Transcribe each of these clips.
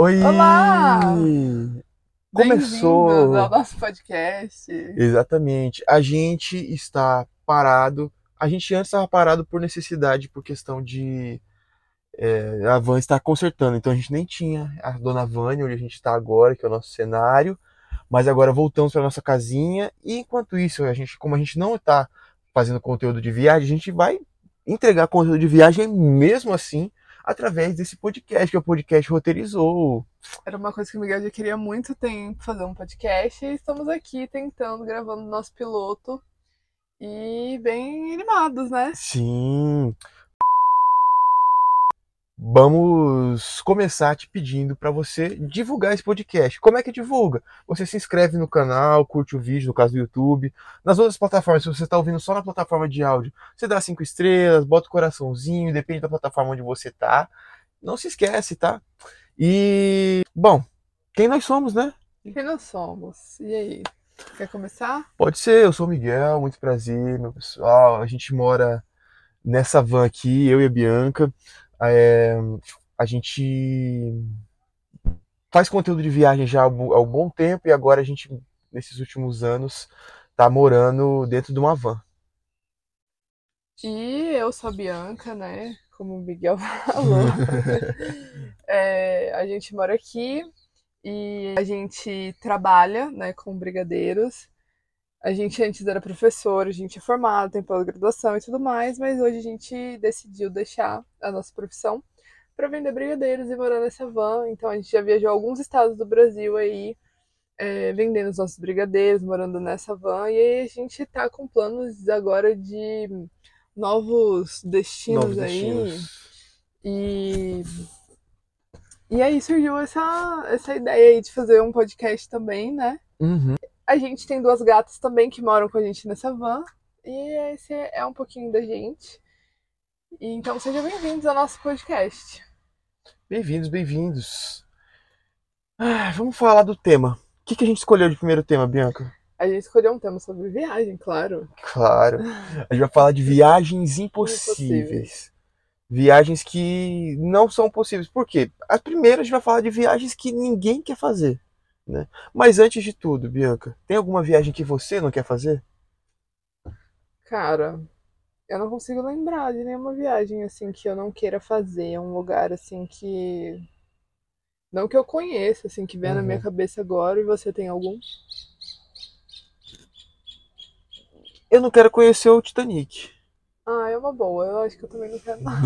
Oi! Olá! Começou! Ao nosso podcast. Exatamente. A gente está parado. A gente antes estava parado por necessidade, por questão de. é, a van estar consertando. Então a gente nem tinha a dona Vânia, onde a gente está agora, que é o nosso cenário. Mas agora voltamos para nossa casinha. E enquanto isso, a gente, como a gente não está fazendo conteúdo de viagem, a gente vai entregar conteúdo de viagem mesmo assim através desse podcast que o podcast roteirizou. Era uma coisa que o Miguel já queria muito tempo fazer um podcast e estamos aqui tentando, gravando nosso piloto. E bem animados, né? Sim. Vamos começar te pedindo para você divulgar esse podcast. Como é que divulga? Você se inscreve no canal, curte o vídeo, no caso do YouTube. Nas outras plataformas, se você está ouvindo só na plataforma de áudio, você dá cinco estrelas, bota o coraçãozinho, depende da plataforma onde você tá. Não se esquece, tá? E, bom, quem nós somos, né? Quem nós somos? E aí? Quer começar? Pode ser, eu sou o Miguel, muito prazer, meu pessoal. A gente mora nessa van aqui, eu e a Bianca. É, a gente faz conteúdo de viagem já há um bom tempo e agora a gente, nesses últimos anos, tá morando dentro de uma van. E eu sou a Bianca, né? Como o Miguel falou. É, a gente mora aqui e a gente trabalha, né, com brigadeiros. A gente antes era professor, a gente é formado, tem pós-graduação e tudo mais, mas hoje a gente decidiu deixar a nossa profissão para vender brigadeiros e morar nessa van. Então a gente já viajou a alguns estados do Brasil aí, é, vendendo os nossos brigadeiros, morando nessa van. E aí a gente tá com planos agora de novos destinos Novos aí. destinos. E, e aí surgiu essa, essa ideia aí de fazer um podcast também, né? Uhum. A gente tem duas gatas também que moram com a gente nessa van. E esse é um pouquinho da gente. E então sejam bem-vindos ao nosso podcast. Bem-vindos, bem-vindos. Ah, vamos falar do tema. O que, que a gente escolheu de primeiro tema, Bianca? A gente escolheu um tema sobre viagem, claro. Claro. A gente vai falar de viagens impossíveis. Impossíveis. Viagens que não são possíveis. Por quê? A primeira a gente vai falar de viagens que ninguém quer fazer. Né? Mas antes de tudo, Bianca, tem alguma viagem que você não quer fazer? Cara, eu não consigo lembrar de nenhuma viagem assim que eu não queira fazer. Um lugar assim que. Não que eu conheça, assim, que venha na minha Uhum. cabeça agora. E você tem algum? Eu não quero conhecer o Titanic. Ah, é uma boa. Eu acho que eu também não quero, não.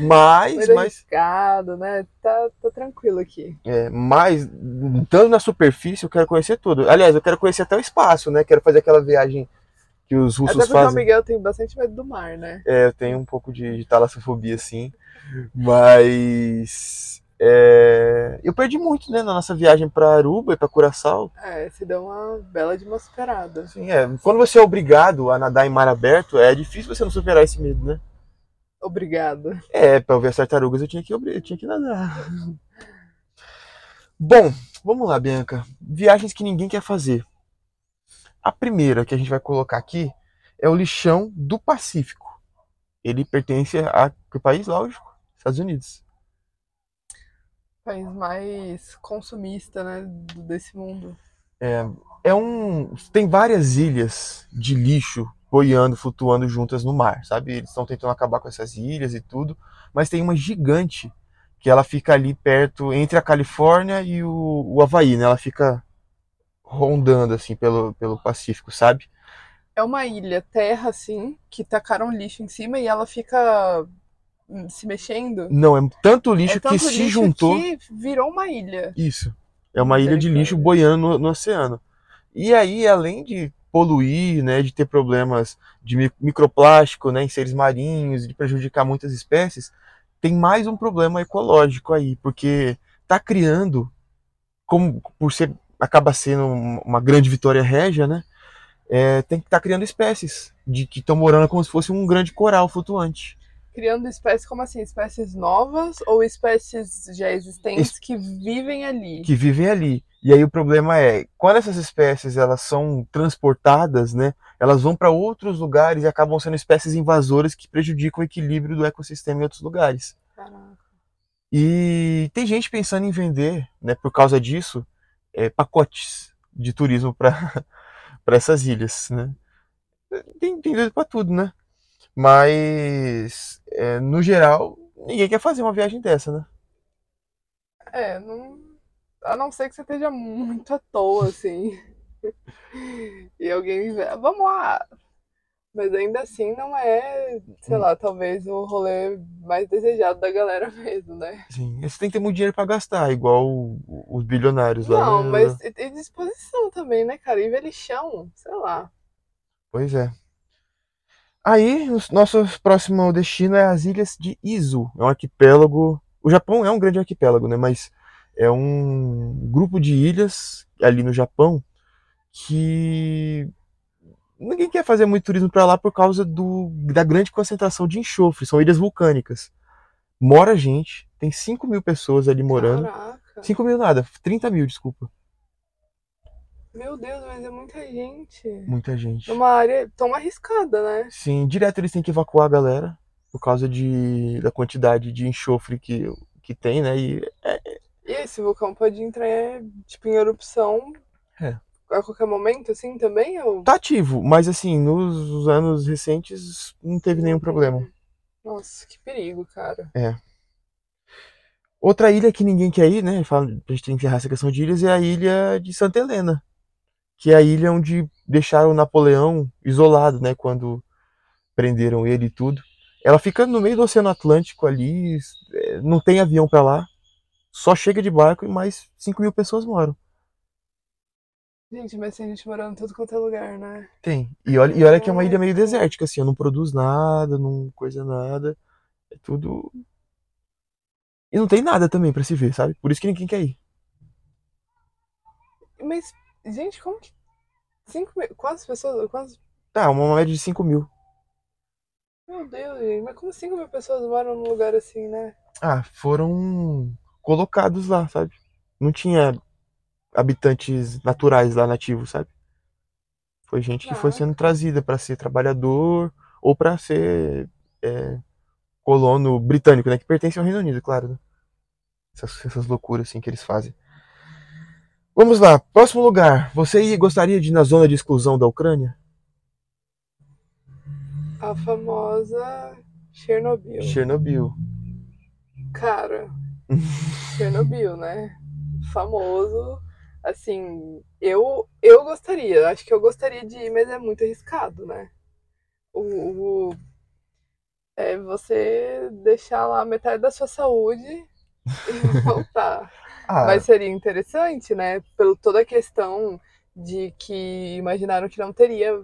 Mas, Muito mas, arriscado, né? Tá, tá tranquilo aqui. é, mas, estando na superfície, eu quero conhecer tudo. Aliás, eu quero conhecer até o espaço, né? Quero fazer aquela viagem que os Até russos o fazem. Miguel tem bastante medo do mar, né? É, eu tenho um pouco de, de talassofobia, sim. Mas. é, eu perdi muito, né, na nossa viagem para Aruba e para Curaçao. É, se deu uma bela de uma superada. Assim, é, quando você é obrigado a nadar em mar aberto, é difícil você não superar esse medo, né? Obrigada. É, para ver as tartarugas eu tinha que, eu tinha que nadar. Bom, vamos lá, Bianca. Viagens que ninguém quer fazer. A primeira que a gente vai colocar aqui é o lixão do Pacífico. Ele pertence a que país? Lógico, Estados Unidos. País mais consumista, né? Desse mundo. É um. Tem várias ilhas de lixo boiando, flutuando juntas no mar, sabe? Eles estão tentando acabar com essas ilhas e tudo, mas tem uma gigante que ela fica ali perto, entre a Califórnia e o, o Havaí, né? Ela fica rondando assim pelo, pelo Pacífico, sabe? É uma ilha, terra, assim, que tacaram lixo em cima e ela fica hum, se mexendo. Não, é tanto lixo é tanto que se lixo juntou. que virou uma ilha. Isso. É uma ilha de lixo boiando no, no oceano. E aí, além de poluir, né, de ter problemas de mi- microplástico, né, em seres marinhos, de prejudicar muitas espécies, tem mais um problema ecológico aí, porque tá criando, como por ser acaba sendo um- uma grande vitória régia, né, é, tem que estar criando espécies de que estão morando como se fosse um grande coral flutuante. Criando espécies, como assim? Espécies novas ou espécies já existentes que vivem ali? que vivem ali. E aí o problema é, quando essas espécies elas são transportadas, né, elas vão para outros lugares e acabam sendo espécies invasoras que prejudicam o equilíbrio do ecossistema em outros lugares. Caraca. E tem gente pensando em vender, né, por causa disso, é, pacotes de turismo para essas ilhas, né? Tem, tem doido para tudo, né? Mas, é, no geral, ninguém quer fazer uma viagem dessa, né? É, não... a não ser que você esteja muito à toa, assim. e alguém vamos lá. Mas ainda assim não é, sei lá, talvez o rolê mais desejado da galera mesmo, né? Sim, você tem que ter muito dinheiro para gastar, igual os bilionários lá. Não, mas e disposição também, né, cara? E velichão, sei lá. Pois é. Aí, o nosso próximo destino é as ilhas de Izu. É um arquipélago. O Japão é um grande arquipélago, né? Mas é um grupo de ilhas ali no Japão que ninguém quer fazer muito turismo para lá por causa do, da grande concentração de enxofre. São ilhas vulcânicas. Mora gente, tem 5 mil pessoas ali morando. Caraca. 5 mil nada, 30 mil, desculpa. Meu Deus, mas é muita gente. Muita gente. Numa área tão arriscada, né? Sim, direto eles têm que evacuar a galera por causa de, da quantidade de enxofre que, que tem, né? E, é... e esse vulcão pode entrar tipo, em erupção é. a qualquer momento, assim, também? Ou... Tá ativo, mas assim, nos anos recentes não teve nenhum problema. Nossa, que perigo, cara. É. Outra ilha que ninguém quer ir, né? Fala, a gente tem que encerrar essa questão de ilhas, é a ilha de Santa Helena que é a ilha onde deixaram Napoleão isolado, né, quando prenderam ele e tudo. Ela fica no meio do Oceano Atlântico ali, é, não tem avião para lá, só chega de barco e mais 5 mil pessoas moram. Gente, mas tem gente morando em todo quanto é lugar, né? Tem. E olha, e olha que é uma ilha meio desértica, assim, não produz nada, não coisa nada. É tudo. E não tem nada também para se ver, sabe? Por isso que ninguém quer ir. Mas Gente, como que. Cinco mil. Quantas pessoas. Quantas... Tá, uma média de 5 mil. Meu Deus, gente. Mas como 5 mil pessoas moram num lugar assim, né? Ah, foram colocados lá, sabe? Não tinha habitantes naturais lá nativos, sabe? Foi gente que foi sendo trazida para ser trabalhador ou para ser é, colono britânico, né? Que pertence ao Reino Unido, claro. Né? Essas, essas loucuras assim que eles fazem. Vamos lá, próximo lugar. Você gostaria de ir na zona de exclusão da Ucrânia? A famosa Chernobyl. Chernobyl. Cara, Chernobyl, né? Famoso. Assim, eu eu gostaria, acho que eu gostaria de ir, mas é muito arriscado, né? O, o é você deixar lá metade da sua saúde e voltar. Ah. Mas seria interessante, né? Pelo toda a questão de que imaginaram que não teria,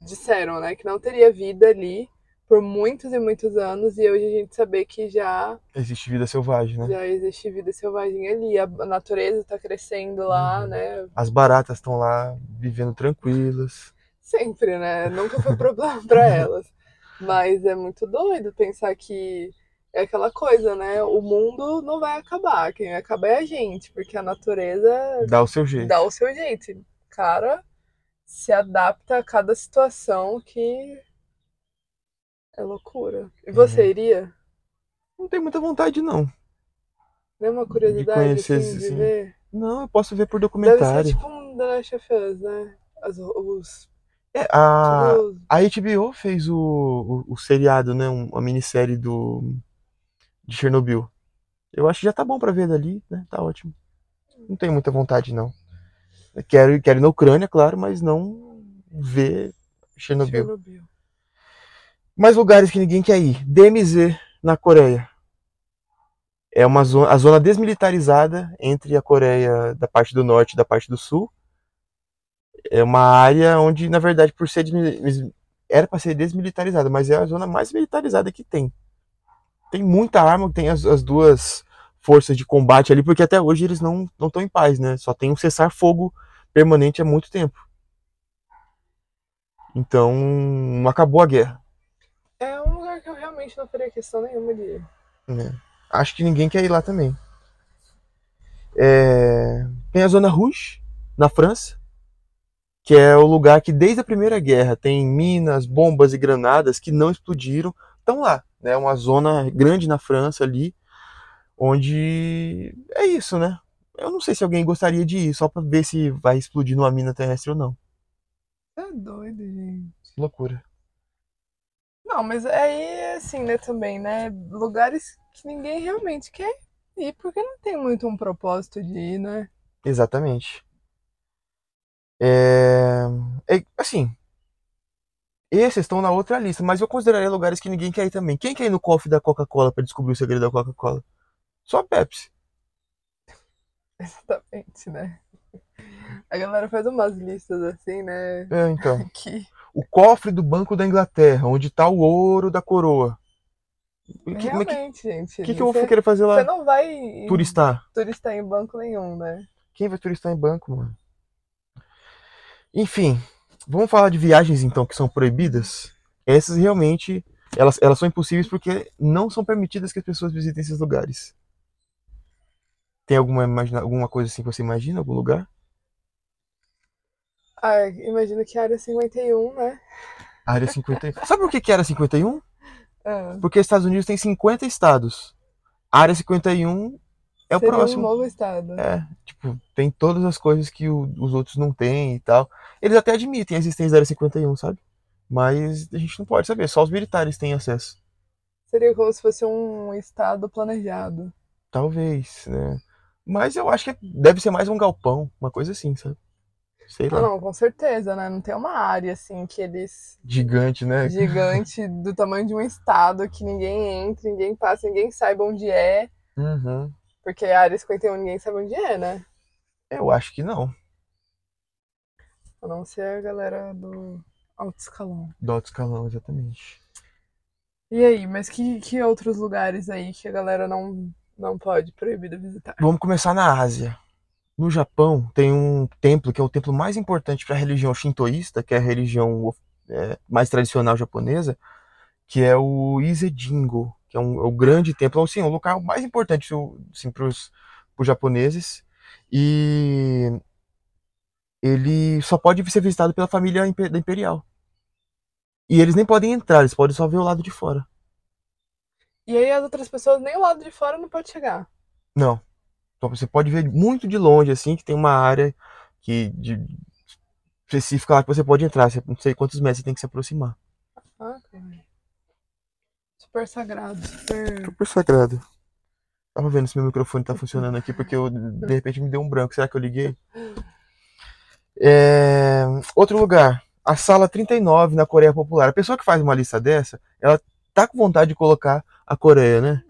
disseram, né? Que não teria vida ali por muitos e muitos anos e hoje a gente saber que já existe vida selvagem, né? Já existe vida selvagem ali, a natureza está crescendo lá, uhum. né? As baratas estão lá vivendo tranquilas. Sempre, né? Nunca foi problema para elas. Mas é muito doido pensar que é aquela coisa, né? O mundo não vai acabar, quem vai acabar é a gente, porque a natureza dá o seu jeito. Dá o seu jeito. Cara, se adapta a cada situação que é loucura. E você uhum. iria? Não tenho muita vontade não. Nem uma curiosidade de conhecer assim, de assim. ver? Não, eu posso ver por documentário. Deve ser tipo um The Last of Us, né? As, os é, a, a HBO fez o, o, o seriado, né? Uma minissérie do de Chernobyl. Eu acho que já tá bom para ver dali, né? Tá ótimo. Não tenho muita vontade, não. Eu quero, quero ir na Ucrânia, claro, mas não ver Chernobyl. Chernobyl. Mais lugares que ninguém quer ir. DMZ, na Coreia. É uma zona, a zona desmilitarizada entre a Coreia da parte do norte e da parte do sul. É uma área onde, na verdade, por ser era para ser desmilitarizada, mas é a zona mais militarizada que tem tem muita arma, tem as, as duas forças de combate ali, porque até hoje eles não estão em paz, né? Só tem um cessar-fogo permanente há muito tempo. Então, acabou a guerra. É um lugar que eu realmente não faria questão nenhuma de ir. É. Acho que ninguém quer ir lá também. É... Tem a Zona Rouge, na França, que é o lugar que desde a Primeira Guerra tem minas, bombas e granadas que não explodiram, estão lá né, uma zona grande na França ali, onde é isso, né? Eu não sei se alguém gostaria de ir, só pra ver se vai explodir numa mina terrestre ou não. É doido, gente. Loucura. Não, mas aí, assim, né, também, né? Lugares que ninguém realmente quer ir, porque não tem muito um propósito de ir, né? Exatamente. É... é assim, esses estão na outra lista, mas eu consideraria lugares que ninguém quer ir também. Quem quer ir no cofre da Coca-Cola para descobrir o segredo da Coca-Cola? Só a Pepsi. Exatamente, né? A galera faz umas listas assim, né? É, então. Que O cofre do Banco da Inglaterra, onde tá o ouro da coroa. O que, é que, realmente, gente. que, que eu vou você, querer fazer você lá? não vai Turistar. turistar em banco nenhum, né? Quem vai turistar em banco, mano? Enfim, vamos falar de viagens então que são proibidas. Essas realmente, elas, elas são impossíveis porque não são permitidas que as pessoas visitem esses lugares. Tem alguma, alguma coisa assim que você imagina, algum lugar? Ah, imagino que a área 51, né? Área 51. Sabe por que que era 51? Ah, Porque os Estados Unidos tem 50 estados. A área 51 é o seria próximo. um novo estado. É, tipo, tem todas as coisas que o- os outros não têm e tal. Eles até admitem a existência da área 51, sabe? Mas a gente não pode saber, só os militares têm acesso. Seria como se fosse um estado planejado. Talvez, né? Mas eu acho que deve ser mais um galpão, uma coisa assim, sabe? Sei Ah, lá. não, com certeza, né? Não tem uma área assim que eles Gigante, né? gigante do tamanho de um estado que ninguém entra, ninguém passa, ninguém saiba onde é, Uhum. porque a área 51 ninguém sabe onde é, né? Eu acho que não. A não ser a galera do alto escalão. Do alto escalão, exatamente. E aí, mas que, que outros lugares aí que a galera não, não pode proibido visitar? Vamos começar na Ásia. No Japão tem um templo que é o templo mais importante para a religião shintoísta, que é a religião é, mais tradicional japonesa, que é o Ise-jingo, que é, um, é o grande templo, assim, o local mais importante assim, para os japoneses. E ele só pode ser visitado pela família da imperial. E eles nem podem entrar, eles podem só ver o lado de fora. E aí as outras pessoas nem o lado de fora não pode chegar. Não. Então você pode ver muito de longe, assim, que tem uma área que de, específica lá que você pode entrar. Você, não sei quantos metros você tem que se aproximar. Ah, cara. Super sagrado, super. Super sagrado. Tava vendo se meu microfone tá funcionando aqui, porque eu, de repente me deu um branco. Será que eu liguei? É, Outro lugar. A sala 39 na Coreia Popular. A pessoa que faz uma lista dessa, ela tá com vontade de colocar a Coreia, né?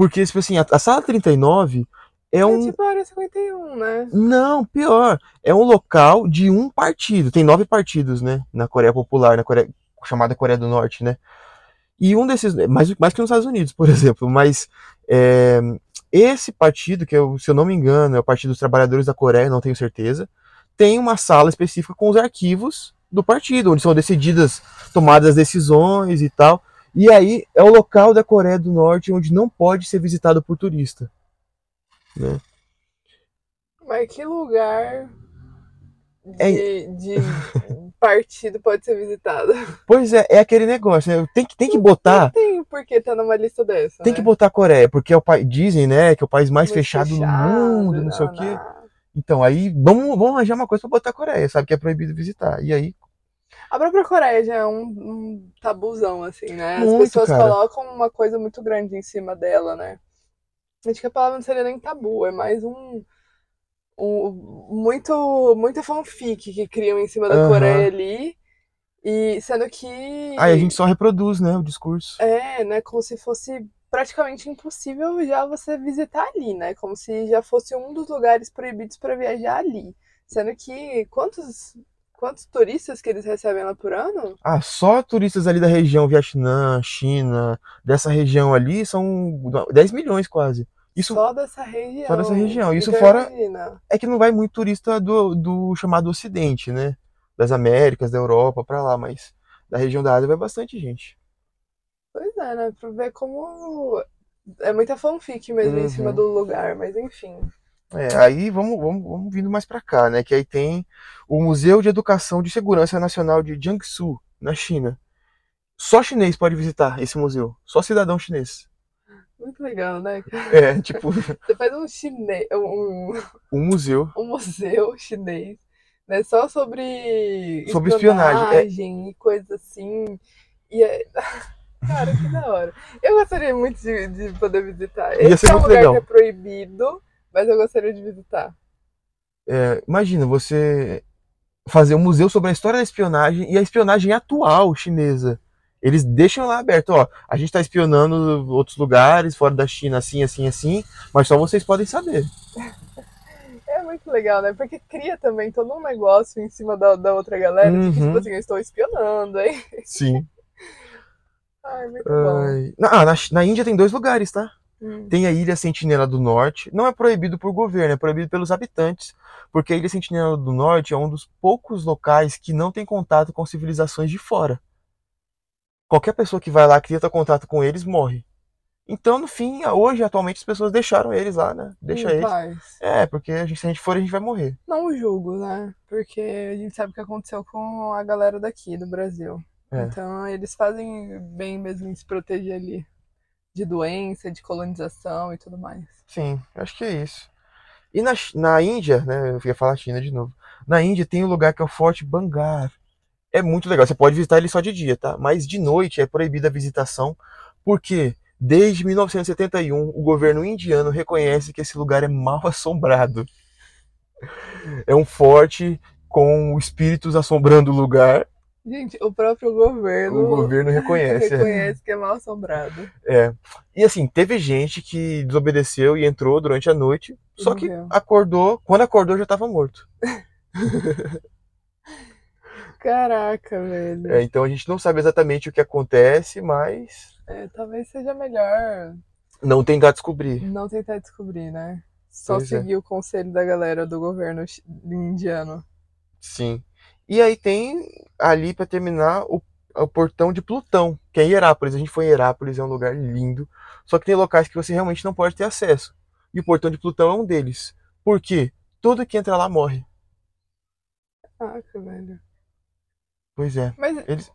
Porque, tipo assim, a, a sala 39 é É um. tipo a área 51, né? Não, pior. É um local de um partido. Tem nove partidos, né? Na Coreia Popular, na Coreia, chamada Coreia do Norte, né? E um desses, mais, mais que nos Estados Unidos, por exemplo, mas é, esse partido, que eu, se eu não me engano, é o Partido dos Trabalhadores da Coreia, não tenho certeza, tem uma sala específica com os arquivos do partido, onde são decididas, tomadas decisões e tal. E aí é o local da Coreia do Norte onde não pode ser visitado por turista. Né? Mas que lugar de, É- de partido pode ser visitado? Pois é, é aquele negócio, né? Tem que, tem que botar. Não tem por que tá numa lista dessa. Tem né? que botar a Coreia, porque é o país, dizem, né, que é o país mais fechado, fechado, no mundo, não sei o não, quê. não. Então, aí vamos, vamos arranjar uma coisa pra botar a Coreia, sabe? Que é proibido visitar. E aí, A própria Coreia já é um, um tabuzão, assim, né? As Muito, pessoas cara. colocam uma coisa muito grande em cima dela, né? Acho que a palavra não seria nem tabu, é mais um. um muito, muita fanfic que criam em cima da Aham. Coreia ali. E sendo que. aí a gente só reproduz, né, o discurso. É, né? Como se fosse praticamente impossível já você visitar ali, né? Como se já fosse um dos lugares proibidos para viajar ali. Sendo que quantos, quantos turistas que eles recebem lá por ano? Ah, só turistas ali da região, Vietnã, China, dessa região ali, são 10 milhões quase. Isso Só dessa região. Só dessa região. Isso Então, fora- imagina. é que não vai muito turista do, do chamado Ocidente, né? Das Américas, da Europa, pra lá, mas da região da Ásia vai bastante gente. Pois é, né? Pra ver como. É muita fanfic mesmo em Uhum. cima do lugar, mas enfim. É, aí vamos, vamos, vamos vindo mais pra cá, né? Que aí tem o Museu de Educação de Segurança Nacional de Jiangsu, na China. Só chinês pode visitar esse museu, só cidadão chinês. Muito legal, né? É, tipo, Você faz um chinês, um, um museu. um museu chinês, né? Só sobre Sobre espionagem, é. espionagem e coisas assim. E é... Cara, que da hora. Eu gostaria muito de, de poder visitar. Ia Esse é um lugar legal. que é proibido, mas eu gostaria de visitar. É, imagina você fazer um museu sobre a história da espionagem e a espionagem atual chinesa. Eles deixam lá aberto, ó, a gente tá espionando outros lugares fora da China assim, assim, assim, mas só vocês podem saber. É muito legal, né? Porque cria também todo um negócio em cima da, da outra galera. de que, Uhum. tipo assim, eu estou espionando, hein? Sim. Ai, muito bom. Ai, na, ah, na, na Índia tem dois lugares, tá? Hum. Tem a Ilha Sentinela do Norte. Não é proibido por governo, é proibido pelos habitantes. Porque a Ilha Sentinela do Norte é um dos poucos locais que não tem contato com civilizações de fora. Qualquer pessoa que vai lá que tenta contato com eles morre. Então, no fim, hoje, atualmente, as pessoas deixaram eles lá, né? Deixa eles. paz. É, porque a gente- se a gente for, a gente vai morrer. Não o julgo, né? Porque a gente sabe o que aconteceu com a galera daqui do Brasil. É. Então eles fazem bem mesmo em se proteger ali de doença, de colonização e tudo mais. Sim, acho que é isso. E na, na Índia, né? Eu ia falar China de novo. Na Índia tem um lugar que é o Forte Bangar. É muito legal. Você pode visitar ele só de dia, tá? Mas de noite é proibida a visitação, porque desde 1971 o governo indiano reconhece que esse lugar é mal assombrado. É um forte com espíritos assombrando o lugar. Gente, o próprio governo, O governo reconhece. reconhece que é mal assombrado. É. E assim, teve gente que desobedeceu e entrou durante a noite, só que acordou, quando acordou já estava morto. Caraca, velho. É, então a gente não sabe exatamente o que acontece, mas É, talvez seja melhor não tentar descobrir. não tentar descobrir, né? Só Pois é. seguir o conselho da galera do governo indiano. Sim. E aí tem ali para terminar o, o portão de Plutão, que é em Herápolis. A gente foi em Herápolis, é um lugar lindo. Só que tem locais que você realmente não pode ter acesso. E o portão de Plutão é um deles. Por quê? Todo que entra lá morre. Caraca, velho. Pois é. Mas, Eles-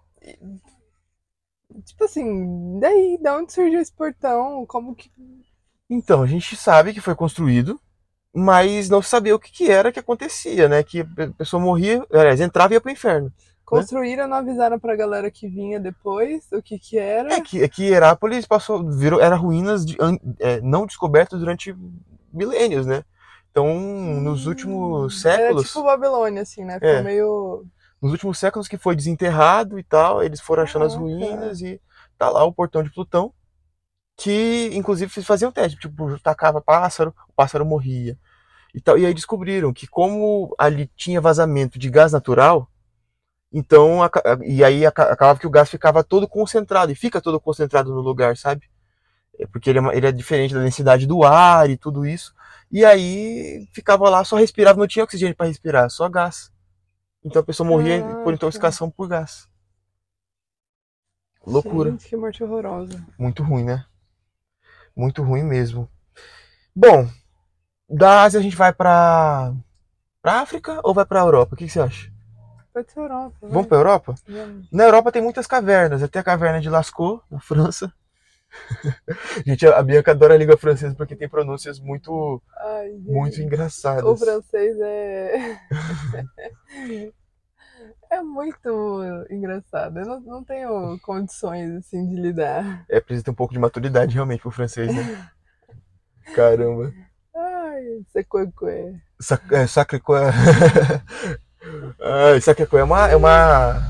tipo assim, daí, da onde surgiu esse portão? Como que. Então, a gente sabe que foi construído, mas não sabia o que, que era que acontecia, né? Que a pessoa morria, aliás, entrava e ia pro inferno. Construíram, não avisaram pra galera que vinha depois o que que era. É que, é que Herápolis passou, virou, era ruínas de, é, não descobertas durante milênios, né? Então, nos últimos Era séculos, tipo Babilônia, assim, né? Ficou É. meio. nos últimos séculos que foi desenterrado e tal, eles foram achando as Caraca. ruínas e tá lá o portão de Plutão, que inclusive faziam teste, tipo, tacava pássaro, o pássaro morria. E, tal, e aí descobriram que como ali tinha vazamento de gás natural, então e aí aca- acabava que o gás ficava todo concentrado e fica todo concentrado no lugar, sabe? É Porque ele é, ele é diferente da densidade do ar e tudo isso. E aí ficava lá, só respirava, não tinha oxigênio para respirar, só gás. Então a pessoa morria por Caraca. intoxicação por gás. Loucura. Gente, que morte horrorosa. Muito ruim, né? Muito ruim mesmo. Bom, da Ásia a gente vai pra, pra África ou vai pra Europa? O que, que você acha? Pode ser Europa. vai. Vamos pra Europa? Vamos. Na Europa tem muitas cavernas. Até a caverna de Lascaux, na França. gente, a Bianca adora a língua francesa porque tem pronúncias muito, Ai, muito O engraçadas. francês é. é muito engraçado. Eu não, não tenho condições assim de lidar. É, precisa ter um pouco de maturidade realmente pro francês, né? Caramba. Ai, sequoia. Sac é, Sacré-Cœur. Ah, Sacré-Cœur é uma, é uma,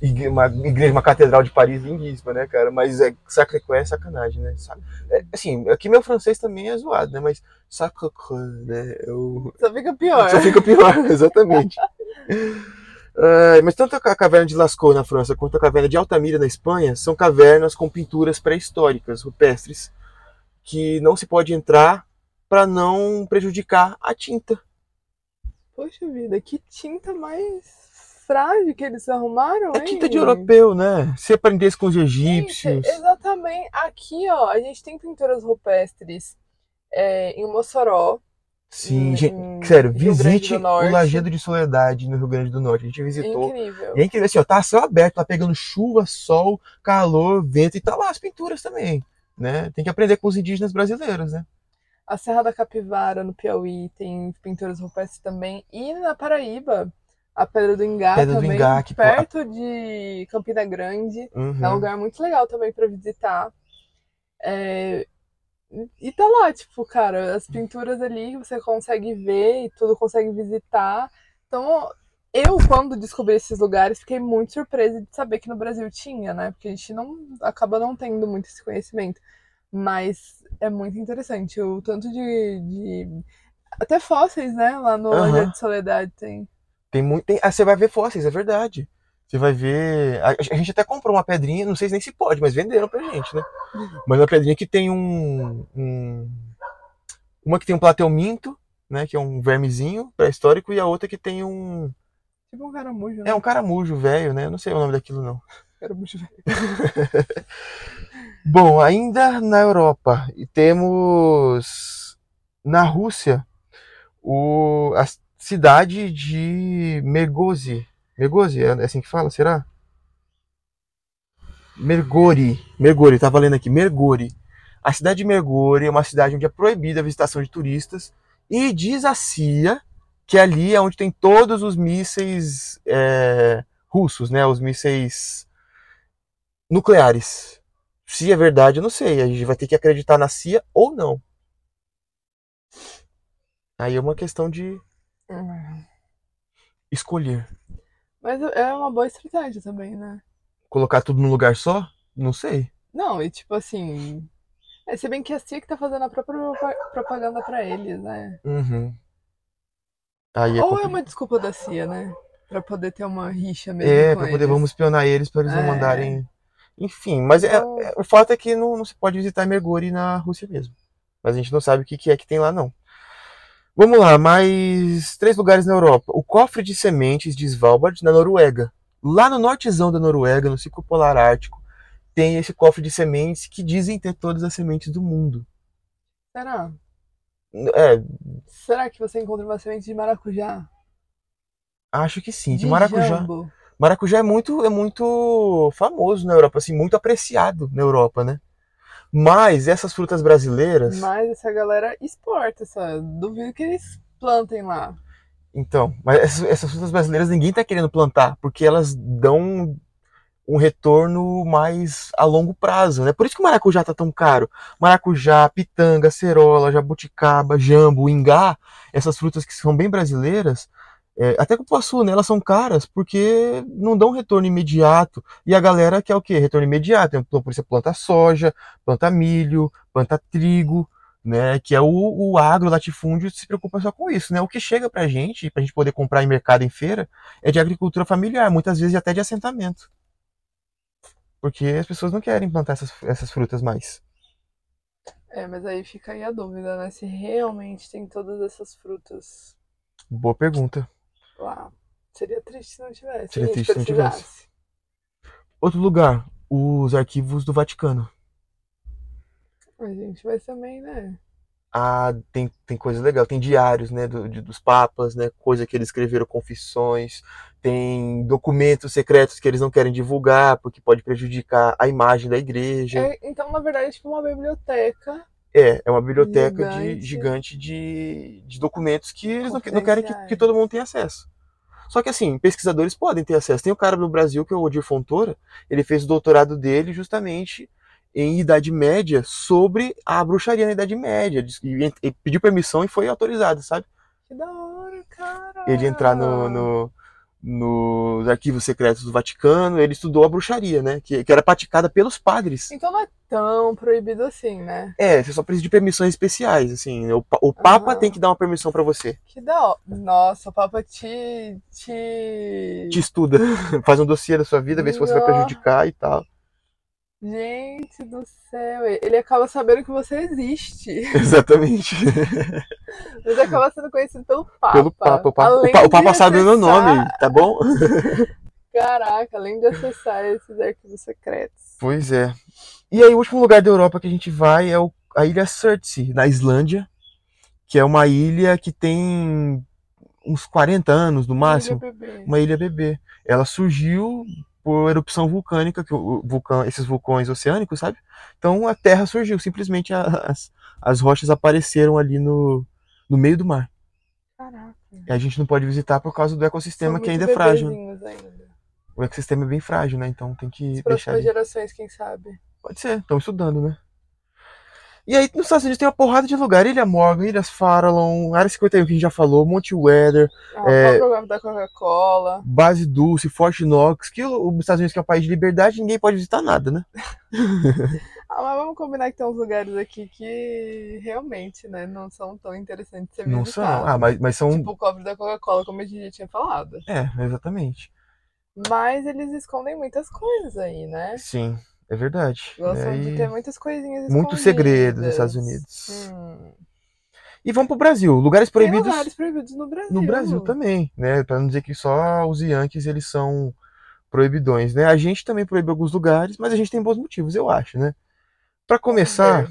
igre- uma igreja, uma catedral de Paris lindíssima, né, cara? Mas é, Sacré-Cœur é sacanagem, né? É, assim, aqui meu francês também é zoado, né? Mas Sacré-Cœur, né? Eu... Só fica pior. Só fica pior, exatamente. Mas tanto a caverna de Lascaux na França quanto a caverna de Altamira na Espanha são cavernas com pinturas pré-históricas, rupestres, que não se pode entrar para não prejudicar a tinta. Poxa vida, que tinta mais frágil que eles arrumaram, É hein? tinta de europeu, né? Se aprendesse com os Gente, egípcios. exatamente. Aqui, ó, a gente tem pinturas rupestres é, em Mossoró. Sim, em- gente, em sério, visite do o Lajeado de Soledade no Rio Grande do Norte. A gente visitou. Incrível. E é incrível, assim, ó, tá céu aberto, tá pegando chuva, sol, calor, vento, e tá lá as pinturas também, né? Tem que aprender com os indígenas brasileiros, né? A Serra da Capivara, no Piauí, tem pinturas rupestres também. E na Paraíba, a Pedra do Ingá Pedra do também, Ingá, que- perto de Campina Grande. Uhum. É um lugar muito legal também pra visitar. É, E tá lá, tipo, cara, as pinturas ali você consegue ver e tudo consegue visitar. Então, eu, quando descobri esses lugares, fiquei muito surpresa de saber que no Brasil tinha, né? Porque a gente não acaba não tendo muito esse conhecimento. Mas é muito interessante o tanto de. de- Até fósseis, né? Lá no Aham. Ilha de Soledade tem. Tem muito. Tem... Ah, você vai ver fósseis, é verdade. Você vai ver. A, a gente até comprou uma pedrinha, não sei se nem se pode, mas venderam pra gente, né? Mas uma pedrinha que tem um. um- Uma que tem um plateuminto, né? Que é um vermezinho pré-histórico, e a outra que tem um. Tipo um caramujo, né? É um caramujo velho, né? Eu não sei o nome daquilo, não. caramujo velho. Bom, ainda na Europa, e temos na Rússia o, a cidade de Mergozi. Mergozi, é assim que fala, será? Mergori. Mergori, tava lendo aqui, Mergori. A cidade de Mergori é uma cidade onde é proibida a visitação de turistas e diz a CIA que ali é onde tem todos os mísseis é, russos, né? Os mísseis nucleares. Se é verdade, eu não sei. A gente vai ter que acreditar na CIA ou não. Aí é uma questão de Hum. escolher. Mas é uma boa estratégia também, né? Colocar tudo num lugar só? Não sei. Não, e tipo assim. É, se bem que a CIA que tá fazendo a própria propa- propaganda pra eles, né? Uhum. Aí é, Ou é uma desculpa da CIA, né? Pra poder ter uma rixa mesmo. é com pra poder eles. vamos espionar eles para eles não É. mandarem. Enfim, mas é, Então- é- o fato é que não, não se pode visitar Merguri na Rússia mesmo. Mas a gente não sabe o que, que é que tem lá, não. Vamos lá, mais três lugares na Europa. O cofre de sementes de Svalbard, na Noruega. Lá no nortezão da Noruega, no Círculo Polar Ártico, tem esse cofre de sementes que dizem ter todas as sementes do mundo. Será? É, Será que você encontra uma semente de maracujá? acho que sim. De De maracujá. jambo? Maracujá é muito, é muito famoso na Europa, assim, muito apreciado na Europa, né? Mas essas frutas brasileiras, Mas essa galera exporta, essa. Duvido que eles plantem lá. então, mas essas, essas frutas brasileiras ninguém tá querendo plantar, porque elas dão um retorno mais a longo prazo, né? Por isso que o maracujá tá tão caro. Maracujá, pitanga, cerola, jabuticaba, jambo, ingá, essas frutas que são bem brasileiras, é, até cupuaçu, né? Elas são caras porque não dão retorno imediato. E a galera quer o quê? Retorno imediato. Então, por isso planta soja, planta milho, planta trigo, né? Que é o, o agro, latifúndio, se preocupa só com isso, né? O que chega pra gente, pra gente poder comprar em mercado, em feira, é de agricultura familiar, muitas vezes até de assentamento. Porque as pessoas não querem plantar essas, essas frutas mais. É, mas aí fica aí a dúvida, né? Se realmente tem todas essas frutas Boa pergunta. Lá. Seria triste se não tivesse. Seria a triste se não tivesse. Outro lugar, os arquivos do Vaticano. Mas, gente, mas também, né? Ah, tem, tem coisa legal, tem diários, né, do- de- dos papas, né, coisa que eles escreveram, confissões, tem documentos secretos que eles não querem divulgar porque pode prejudicar a imagem da igreja. É, então, na verdade, é tipo uma biblioteca. É, é uma biblioteca de, Gigante. gigante de, de documentos que eles não, que- não querem que, que todo mundo tenha acesso. Só que assim, pesquisadores podem ter acesso. Tem um cara no Brasil que é o Odir Fontoura, ele fez o doutorado dele justamente em Idade Média sobre a bruxaria na Idade Média. E e pediu permissão e foi autorizado, sabe? Que da hora, cara. Ele entrar no, no- nos arquivos secretos do Vaticano, ele estudou a bruxaria, né? Que, que era praticada pelos padres. Então não é tão proibido assim, né? É, você só precisa de permissões especiais, assim. O, pa- o Papa tem que dar uma permissão pra você. Que da. Nossa, o Papa te. te... te estuda, faz um dossiê da sua vida, vê se você vai prejudicar e tal. Gente do céu, ele acaba sabendo que você existe. Exatamente. Você acaba sendo conhecido pelo Papa. Pelo Papa. O Papa, Além o Papa sabe o meu nome, tá bom? Caraca, além de acessar esses arquivos secretos. Pois é. E aí, o último lugar da Europa que a gente vai é o- a ilha Surtsey, na Islândia, que é uma ilha que tem uns 40 anos no máximo. Ilha bebê. Uma ilha bebê. Ela surgiu por erupção vulcânica, que o vulcão, esses vulcões oceânicos, sabe? Então a Terra surgiu, simplesmente as, as rochas apareceram ali no, no meio do mar. Caraca. E a gente não pode visitar por causa do ecossistema que ainda é frágil. bebezinhos ainda. O ecossistema é bem frágil, né? Então tem que As deixar próximas gerações, quem sabe? Pode ser, estão estudando, né? E aí nos Estados Unidos tem uma porrada de lugar. Ilha Morgan, Ilhas Farallon, Área 51 que a gente já falou, Monte Weather, Ah, É. o programa da Coca-Cola? Base Dulce, Fort Knox, que os Estados Unidos que é um país de liberdade, ninguém pode visitar nada, né? Ah, mas vamos combinar que tem uns lugares aqui que realmente, né, não são tão interessantes de ser Não são. Ah, mas, mas são. Tipo o cofre da Coca-Cola, como a gente já tinha falado. É, exatamente. Mas eles escondem muitas coisas aí, né? Sim, é verdade. Gostam de ter muitos coisinhas Muitos escondidas. segredos nos Estados Unidos. Hum. E vamos pro Brasil. Lugares Tem proibidos lugares proibidos no Brasil. no Brasil também, né? Pra não dizer que só os Yankees eles são proibidões, né? A gente também proíbe alguns lugares, mas a gente tem bons motivos, eu acho, né? Pra começar,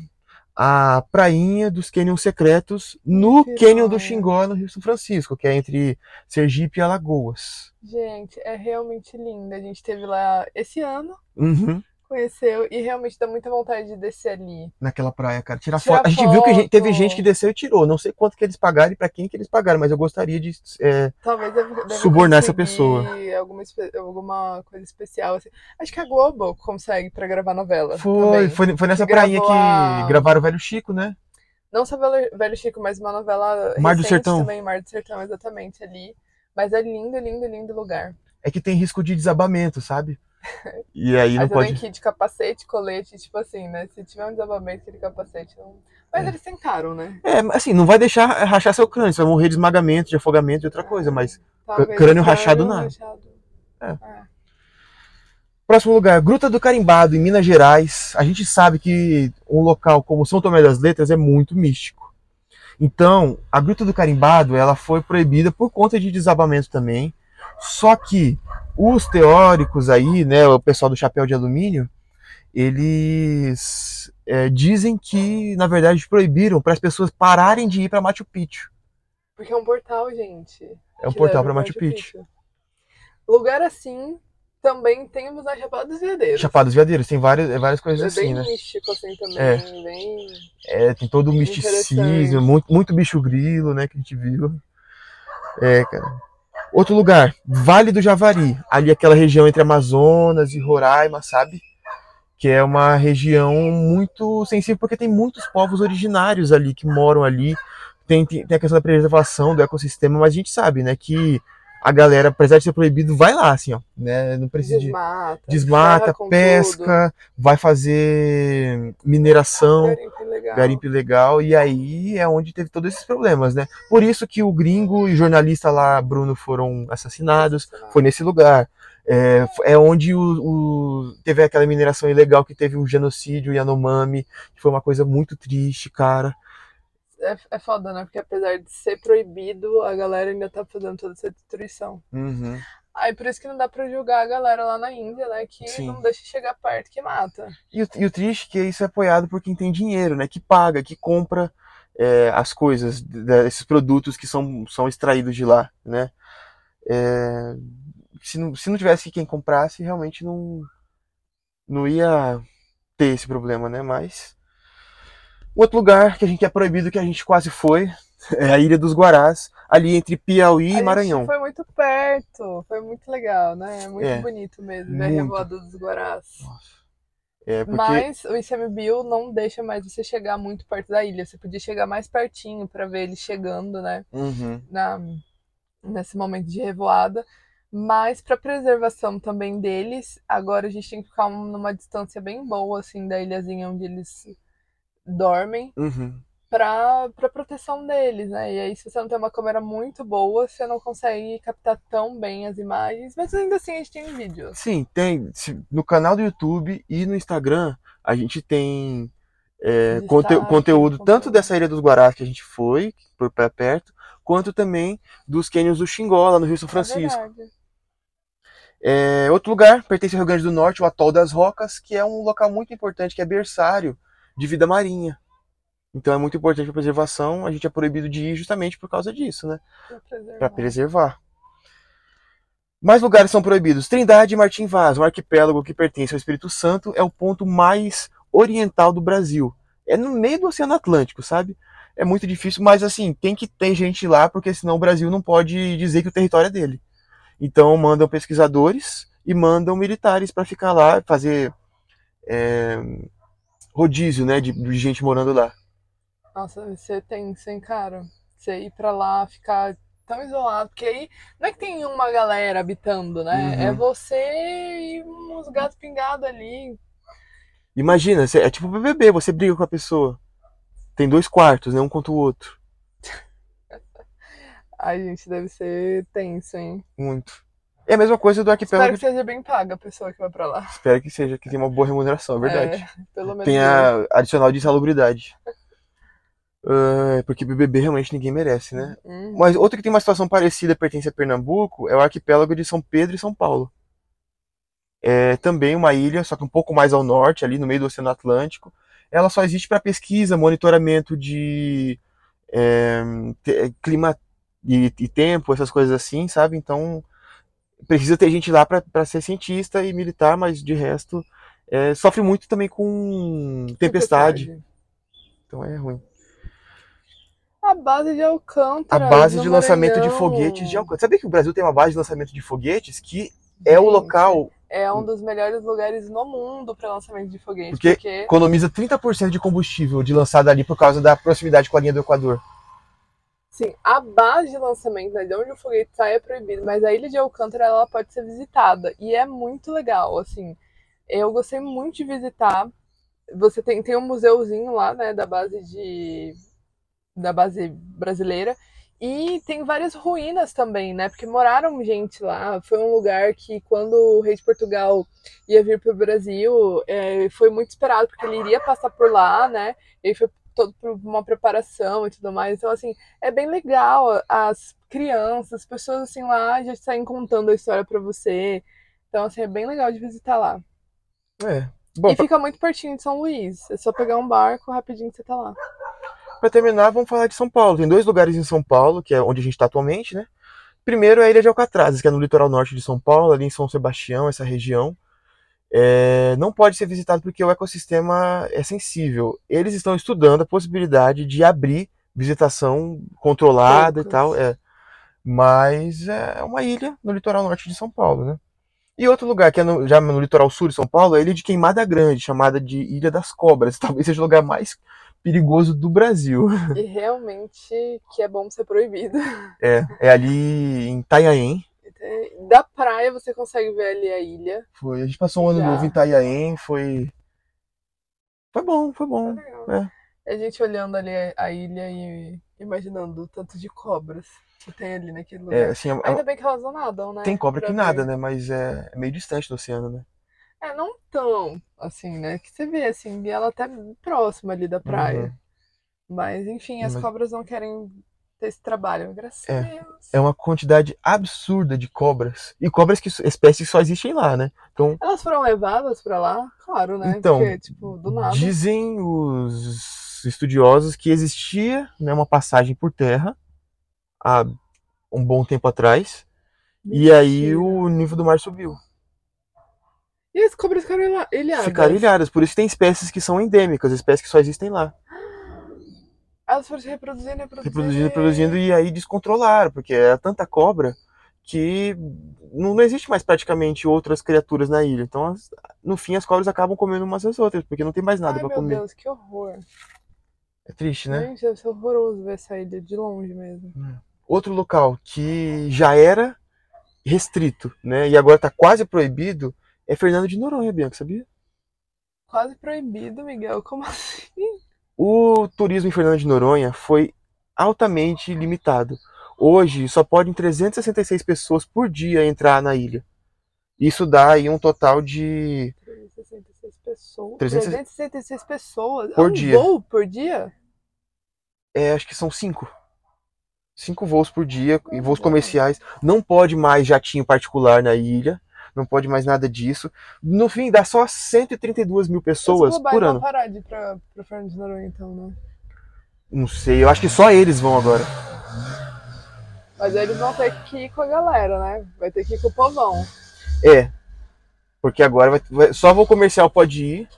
a prainha dos canyons secretos no Que Canyon do. Xingó, no Rio São Francisco, que é entre Sergipe e Alagoas. Gente, é realmente linda. A gente teve lá esse ano, Uhum. Conheceu, e realmente dá muita vontade de descer ali. Naquela praia, cara. Tirar Tirar foto. A gente viu que gente- teve gente que desceu e tirou. Não sei quanto que eles pagaram e pra quem que eles pagaram, mas eu gostaria de. é, Talvez deve, deve Subornar essa conseguir Alguma, alguma coisa especial. Assim. Acho que a Globo consegue pra gravar novela. Foi, foi, foi nessa Que prainha que a- gravaram o Velho Chico, né? Não só Velho, Velho Chico, mas uma novela Mar do Sertão. também, Mar do Sertão, exatamente, ali. Mas é lindo, lindo, lindo lugar. É que tem risco de desabamento, sabe? E aí não pode. que de capacete, colete, tipo assim, né? Se tiver um desabamento, aquele capacete não. Mas É. eles tentaram, né? É, assim, não vai deixar rachar seu crânio, você vai morrer de esmagamento, de afogamento e outra coisa, mas. Talvez crânio rachado, nada. rachado. É. É. Próximo lugar, Gruta do Carimbado, em Minas Gerais. A gente sabe que um local como São Tomé das Letras é muito místico. Então, a Gruta do Carimbado, ela foi proibida por conta de desabamento também. Só que os teóricos aí, né, o pessoal do chapéu de alumínio, eles é, dizem que, na verdade, proibiram para as pessoas pararem de ir para Machu Picchu. Porque é um portal, gente. É um portal para Machu Picchu. Lugar assim também temos na Chapada dos Veadeiros. Chapada dos Veadeiros, tem várias, várias É coisas bem assim, né? místico assim também. É. Bem... É, tem todo o misticismo, muito, muito bicho grilo, né, que a gente viu. É, cara. Outro lugar, Vale do Javari, ali aquela região entre Amazonas e Roraima, sabe? Que é uma região muito sensível porque tem muitos povos originários ali que moram ali. Tem, tem, tem a questão da preservação do ecossistema, mas a gente sabe, né, que a galera, apesar de ser proibido, vai lá, assim, ó, né? Não precisa de Desmata. desmata, ferra com pesca, vai fazer mineração Tudo. Garimpo legal. e aí é onde teve todos esses problemas, né? Por isso que o gringo e o jornalista lá, Bruno, foram assassinados, foi nesse lugar. É, é onde o, o- teve aquela mineração ilegal que teve o genocídio Yanomami, que foi uma coisa muito triste, cara. É, é foda, né? Porque apesar de ser proibido, a galera ainda tá fazendo toda essa destruição. Aí por isso que não dá pra julgar a galera lá na Índia, né? Que Sim. não deixa chegar perto que mata. E o, e o triste é que isso é apoiado por quem tem dinheiro, né? Que paga, que compra é, as coisas, esses produtos que são, são extraídos de lá, né? É, se, não, se não tivesse quem comprasse, realmente não, não ia ter esse problema, né? Mas outro lugar que a gente é proibido, que a gente quase foi, é a Ilha dos Guarás, ali entre Piauí a e Maranhão. foi muito perto, foi muito legal, né? Muito É, bonito mesmo, muito. Revoada dos Guarás. É, porque Mas o ICMBio não deixa mais você chegar muito perto da ilha. Você podia chegar mais pertinho pra ver eles chegando, né? Uhum, Na, nesse momento de revoada. Mas para preservação também deles, agora a gente tem que ficar um- numa distância bem boa, assim, da ilhazinha onde eles dormem, uhum. para para proteção deles, né? E aí, se você não tem uma câmera muito boa, você não consegue captar tão bem as imagens, mas ainda assim a gente tem vídeos. Sim, tem. No canal do YouTube e no Instagram, a gente tem é, conte- conteúdo tanto conteúdo. dessa Ilha dos Guarás que a gente foi, por pé perto, quanto também dos cânions do Xingó, lá no Rio São É Francisco. verdade. É, outro lugar, pertence ao Rio Grande do Norte, o Atol das Rocas, que é um local muito importante, que é berçário de vida marinha. Então é muito importante a preservação, a gente é proibido de ir justamente por causa disso, né? Pra preservar. Para preservar. Mais lugares são proibidos. Trindade e Martim Vaz, um arquipélago que pertence ao Espírito Santo, é o ponto mais oriental do Brasil. É no meio do Oceano Atlântico, sabe? É muito difícil, mas assim, tem que ter gente lá, porque senão o Brasil não pode dizer que o território é dele. Então mandam pesquisadores e mandam militares para ficar lá, fazer é, rodízio, né, de, de gente morando lá. Nossa, você tem, sem cara. Você ir pra lá, ficar tão isolado, porque aí não é que tem uma galera habitando, né? Uhum. É você e uns gatos pingados ali. Imagina, é tipo BBB, você briga com a pessoa. Tem dois quartos, né, um contra o outro. Ai, gente, deve ser tenso, hein? Muito. É a mesma coisa do Espero arquipélago. que seja bem paga a pessoa que vai pra lá. Espero que seja, que tenha uma boa remuneração, é verdade. É, pelo menos. Tem isso. a adicional de insalubridade. Ah, porque BBB realmente ninguém merece, né? Hum. Mas outro que tem uma situação parecida, pertence a Pernambuco, é o arquipélago de São Pedro e São Paulo. É também uma ilha, só que um pouco mais ao norte, ali no meio do Oceano Atlântico. Ela só existe para pesquisa, monitoramento de é, clima e, e tempo, essas coisas assim, sabe? Então precisa ter gente lá para ser cientista e militar, mas de resto é, sofre muito também com tempestade. Então é ruim. A base de A Alcântara. base no de lançamento de foguetes de Alcântara. Sabia que o Brasil tem uma base de lançamento de foguetes que é o local É um dos melhores lugares no mundo para lançamento de foguete. Porque- Porque, economiza 30% de combustível de lançado ali por causa da proximidade com a linha do Equador. Sim, a base de lançamento, né, de onde o foguete sai é proibido, mas a ilha de Alcântara ela pode ser visitada. E é muito legal, assim. Eu gostei muito de visitar. Você tem, tem um museuzinho lá, né, da base de. da base brasileira. E tem várias ruínas também, né? Porque moraram gente lá. Foi um lugar que, quando o rei de Portugal ia vir para o Brasil, é, foi muito esperado, porque ele iria passar por lá, né? E foi todo por uma preparação e tudo mais. Então, assim, é bem legal. As crianças, as pessoas, assim, lá já saem contando a história para você. Então, assim, é bem legal de visitar lá. É. Bom, e fica muito pertinho de São Luís. É só pegar um barco, rapidinho que você tá lá. para terminar, vamos falar de São Paulo. Tem dois lugares em São Paulo, que é onde a gente está atualmente, né? Primeiro é a Ilha de Alcatrazes, que é no litoral norte de São Paulo, ali em São Sebastião, essa região. É, não pode ser visitado porque o ecossistema é sensível. Eles estão estudando a possibilidade de abrir visitação controlada e Poucas. tal, é. Mas é uma ilha no litoral norte de São Paulo, né? E outro lugar que é no- já no litoral sul de São Paulo é a ilha de Queimada Grande, chamada de Ilha das Cobras. Talvez seja o lugar mais perigoso do Brasil. E realmente que é bom ser proibido. É, é ali em Itanhaém. Da praia você consegue ver ali a ilha. Foi, a gente passou um ano Já. novo em Itanhaém, foi foi bom, foi bom. Legal. É. A gente olhando ali a ilha e imaginando o tanto de cobras que tem ali naquele lugar. É, assim, é- Ainda bem que elas não nadam, né? tem cobra Pra que ver. nada, né? Mas é, é meio distante do oceano, né? É, não tão assim, né? Que você vê, assim, ela até próxima ali da praia. Uhum. Mas, enfim, as Mas- cobras não querem ter esse trabalho. Graças É. a Deus. É uma quantidade absurda de cobras. E cobras que espécies que só existem lá, né? Então, Elas foram levadas pra lá? Claro, né? Então, Porque, tipo, do nada. dizem os estudiosos que existia né, uma passagem por terra há um bom tempo atrás. E aí Mentira. o nível do mar subiu. E as cobras ficaram ilha- ilhadas? Ficaram ilhadas. Por isso tem espécies que são endêmicas, espécies que só existem lá. Elas foram se reproduzindo, reproduzindo. Reproduzindo, reproduzindo e aí descontrolaram, porque era tanta cobra que não, não existe mais praticamente outras criaturas na ilha. Então, as- no fim, as cobras acabam comendo umas às outras, porque não tem mais nada Ai, pra meu comer. Deus, que horror. É triste, né? Gente, deve ser horroroso ver essa ilha de longe mesmo. Outro local que já era restrito, né? E agora tá quase proibido é Fernando de Noronha, Bianca, sabia? Quase proibido, Miguel. Como assim? O turismo em Fernando de Noronha foi altamente limitado. Hoje só podem 366 pessoas por dia entrar na ilha. Isso dá aí um total de 366 pessoas. 300 366 pessoas. Por é um dia. voo por dia? é, acho que são cinco. Cinco voos por dia, e voos comerciais. Não pode mais jatinho particular na ilha. Não pode mais nada disso. No fim, dá só 132 mil pessoas por ano. parar de ir pra, pra Fernando de Noronha, então, né? Não sei, eu acho que só eles vão agora. Mas eles vão ter que ir com a galera, né? Vai ter que ir com o povão. É. Porque agora vai, vai- só vou comercial pode ir.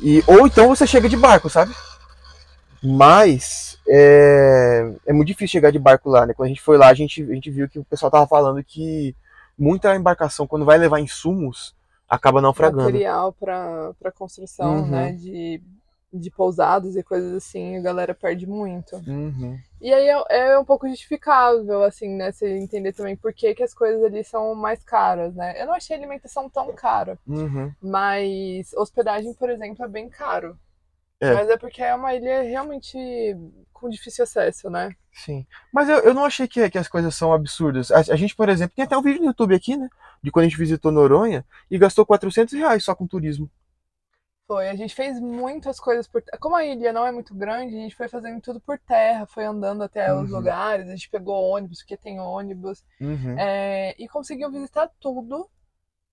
E, ou então você chega de barco, sabe? Mas é, é muito difícil chegar de barco lá, né? Quando a gente foi lá, a gente, a gente viu que o pessoal tava falando que muita embarcação, quando vai levar insumos, acaba naufragando. Material pra construção, Uhum. né? De, de pousadas e coisas assim, a galera perde muito. Uhum. E aí é, é um pouco justificável, assim, né? Você entender também por que, que as coisas ali são mais caras, né? Eu não achei a alimentação tão cara, Uhum. mas hospedagem, por exemplo, é bem caro. É. Mas é porque é uma ilha realmente com difícil acesso, né? Sim. Mas eu, eu não achei que, que as coisas são absurdas. A, a gente, por exemplo, tem até um vídeo no YouTube aqui, né? De quando a gente visitou Noronha e gastou 400 reais só com turismo. Foi, a gente fez muitas coisas por Como a ilha não é muito grande, a gente foi fazendo tudo por terra, foi andando até os Uhum. lugares, a gente pegou ônibus, porque tem ônibus, Uhum. é, e conseguiu visitar tudo.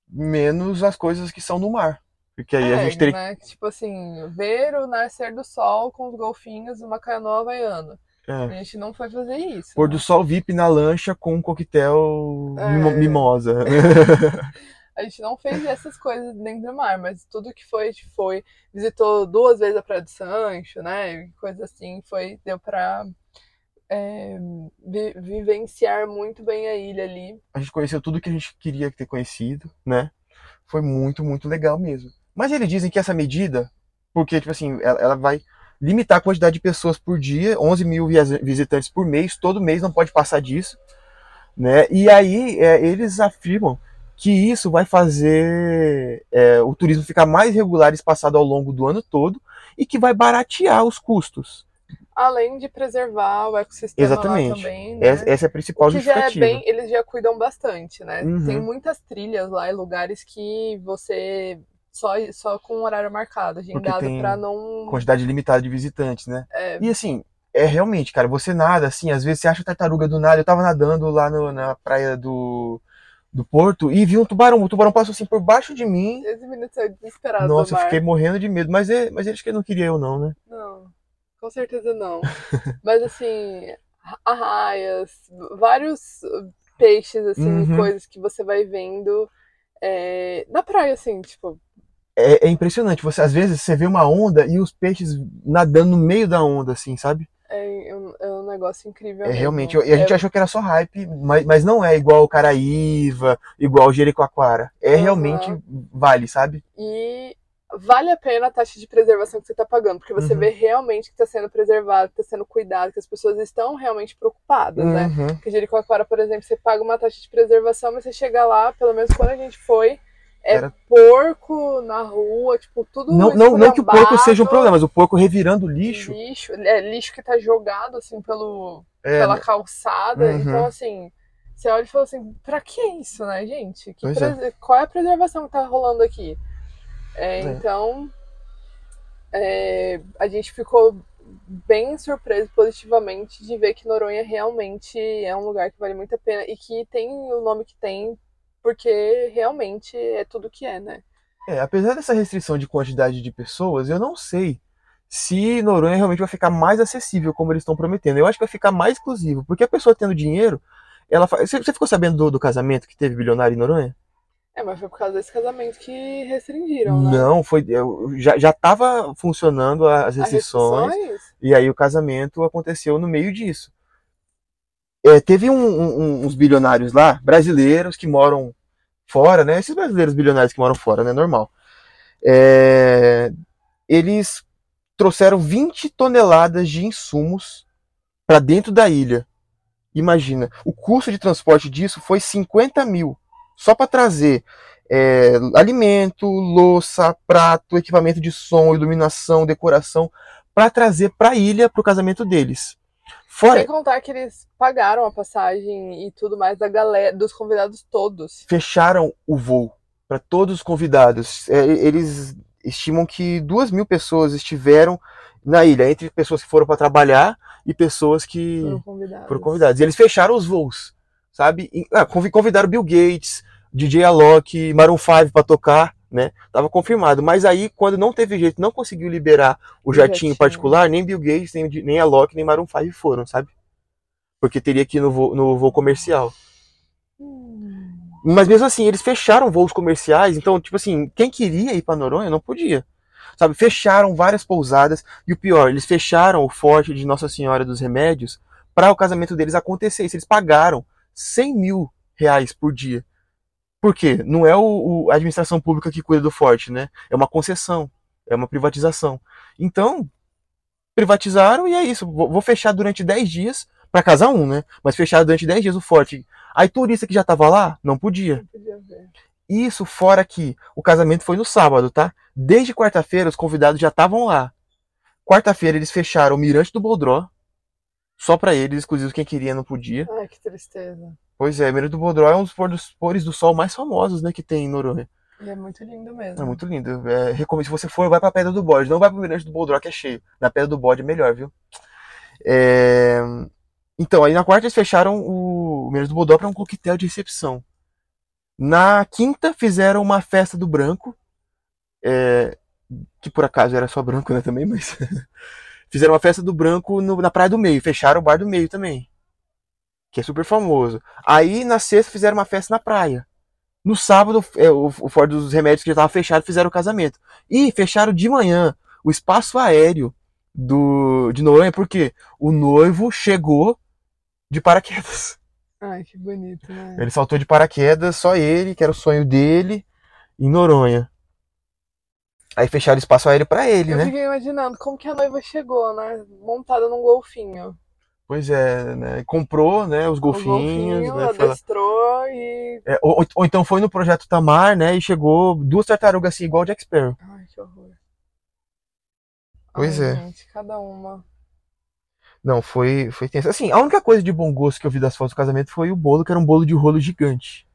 Menos as coisas que são no mar. Porque aí a É, gente teria né? Tipo assim, ver o nascer do sol com os golfinhos numa canoa havaiana. que. A É. gente não foi fazer isso. Pôr né? do sol VIP na lancha com um coquetel É. mimo- mimosa. A gente não fez essas coisas dentro do mar, mas tudo que foi, a foi. Visitou duas vezes a Praia do Sancho, né? Coisa assim, foi, deu pra é, vi- vivenciar muito bem a ilha ali. a gente conheceu tudo que a gente queria ter conhecido, né? Foi muito, muito legal mesmo. Mas eles dizem que essa medida, porque, tipo assim, ela, ela vai limitar a quantidade de pessoas por dia, 11 mil visitantes por mês, todo mês não pode passar disso, né? E aí é, eles afirmam que isso vai fazer é, o turismo ficar mais regular e espaçado ao longo do ano todo e que vai baratear os custos. Além de preservar o ecossistema Exatamente. também, né? Essa, é a principal que já é justificativa. bem, eles já cuidam bastante, né? Uhum. Tem muitas trilhas lá e lugares que você só, só com um horário marcado, agendado, pra não. Quantidade limitada de visitantes, né? É, E assim, é realmente, cara, você nada, assim, às vezes você acha tartaruga do nada. Eu tava nadando lá no- na praia do, do Porto e vi um tubarão. O tubarão passou assim por baixo de mim. esse menino saiu desesperado Nossa, eu fiquei morrendo de medo. Mas, é, mas eles que não queria eu, não, né? Não, com certeza não. Mas assim, arraias, vários peixes, assim, Uhum. coisas que você vai vendo é, na praia, assim, tipo, É, é impressionante. Você, às vezes você vê uma onda e os peixes nadando no meio da onda, assim, sabe? é, um, é um negócio incrível. É mesmo. realmente. E a gente É- achou que era só hype, mas, mas não é igual o Caraíva, igual o Jericoacoara. É Aham. realmente vale, sabe? E vale a pena a taxa de preservação que você está pagando, porque você Uhum. vê realmente que está sendo preservado, que está sendo cuidado, que as pessoas estão realmente preocupadas, né? Uhum. Porque Jericoacoara, por exemplo, você paga uma taxa de preservação, mas você chega lá, pelo menos quando a gente foi, é Era- porco na rua, tipo, tudo Não, não, não que o porco seja um problema, mas o porco revirando lixo. Lixo, é lixo que tá jogado, assim, pelo, É, pela calçada. Uhum. Então, assim, você olha e fala assim, pra que isso, né, gente? É. Qual é a preservação que tá rolando aqui? É, É. Então, é, a gente ficou bem surpreso positivamente de ver que Noronha realmente é um lugar que vale muito a pena e que tem o nome que tem porque realmente é tudo que é, né? É, apesar dessa restrição de quantidade de pessoas, eu não sei se Noronha realmente vai ficar mais acessível como eles estão prometendo. Eu acho que vai ficar mais exclusivo, porque a pessoa tendo dinheiro, ela fa... você, ficou sabendo do, do casamento que teve bilionário em Noronha? É, mas foi por causa desse casamento que restringiram, né? Não, foi já já estava funcionando as As restrições. restrições? E aí o casamento aconteceu no meio disso. É, teve um- um- uns bilionários lá, brasileiros, que moram fora, né? Esses brasileiros bilionários que moram fora, né? Normal. É, eles trouxeram 20 toneladas de insumos para dentro da ilha. Imagina, o custo de transporte disso foi 50 mil. Só para trazer é, alimento, louça, prato, equipamento de som, iluminação, decoração, para trazer para a ilha para o casamento deles. Fora, Sem contar que eles pagaram a passagem e tudo mais da galera, dos convidados todos. fecharam o voo para todos os convidados. É, eles estimam que duas mil pessoas estiveram na ilha, entre pessoas que foram para trabalhar e pessoas que Foram convidados. foram convidados. E eles fecharam os voos, sabe? E, ah, convi- convidaram Bill Gates, DJ Alok, Maroon 5 para tocar, né? Tava confirmado. Mas aí, quando não teve jeito, não conseguiu liberar o O jatinho, jatinho. particular, nem Bill Gates, nem, nem Alok, nem Maroon 5 foram, sabe? porque teria que ir no voo, no voo comercial. Hum. Mas mesmo assim, eles fecharam voos comerciais, então, tipo assim, quem queria ir para Noronha não podia. Sabe, fecharam várias pousadas e o pior, eles fecharam o forte de Nossa Senhora dos Remédios para o casamento deles acontecer. Eles pagaram 100 mil reais por dia. Por quê? Não é o, o, a administração pública que cuida do forte, né? É uma concessão, é uma privatização. Então, privatizaram e é isso. Vou, vou fechar durante 10 dias para casar um, né? Mas fechar durante 10 dias o forte. Aí turista que já tava lá, não podia. Não podia ver. Isso fora que o casamento foi no sábado, tá? Desde quarta-feira os convidados já estavam lá. Quarta-feira eles fecharam o Mirante do Boldró. Só para eles, exclusivo quem queria não podia. Ai, que tristeza. Pois é, o Mirante do Boldró é um dos pôr dos- pôres do sol mais famosos, né, que tem em Noronha. E é muito lindo mesmo. É muito lindo. É, recomendo, se você for, vai pra Pedra do Bode. Não vai pro Mirante do Boldró, que é cheio. Na Pedra do Bode é melhor, viu? É, Então, aí na quarta eles fecharam o Mirante do Boldró pra um coquetel de recepção. Na quinta fizeram uma festa do branco. é, Que por acaso era só branco, né, também, mas... fizeram uma festa do branco no- na Praia do Meio. Fecharam o Bar do Meio também. Que é super famoso. Aí na sexta fizeram uma festa na praia. No sábado, é, o, o Ford dos Remédios que já estava fechado fizeram o casamento. E fecharam de manhã o espaço aéreo do, de Noronha, porque o noivo chegou de paraquedas. Ai, que bonito, né? Ele saltou de paraquedas, só ele, que era o sonho dele, em Noronha. Aí fecharam espaço aéreo para ele, Eu né? fiquei imaginando como que a noiva chegou, né? Montada num golfinho. Pois é, né? Comprou, né, os golfinhos, golfinho, né? adestrou e. É, ou, ou- ou então foi no projeto Tamar, né? E chegou duas tartarugas assim, igual o Jack Sparrow. Ai, que horror. Pois Ai, é. Gente, cada uma. Não, foi, foi tenso. Assim, a única coisa de bom gosto que eu vi das fotos do casamento foi o bolo, que era um bolo de rolo gigante.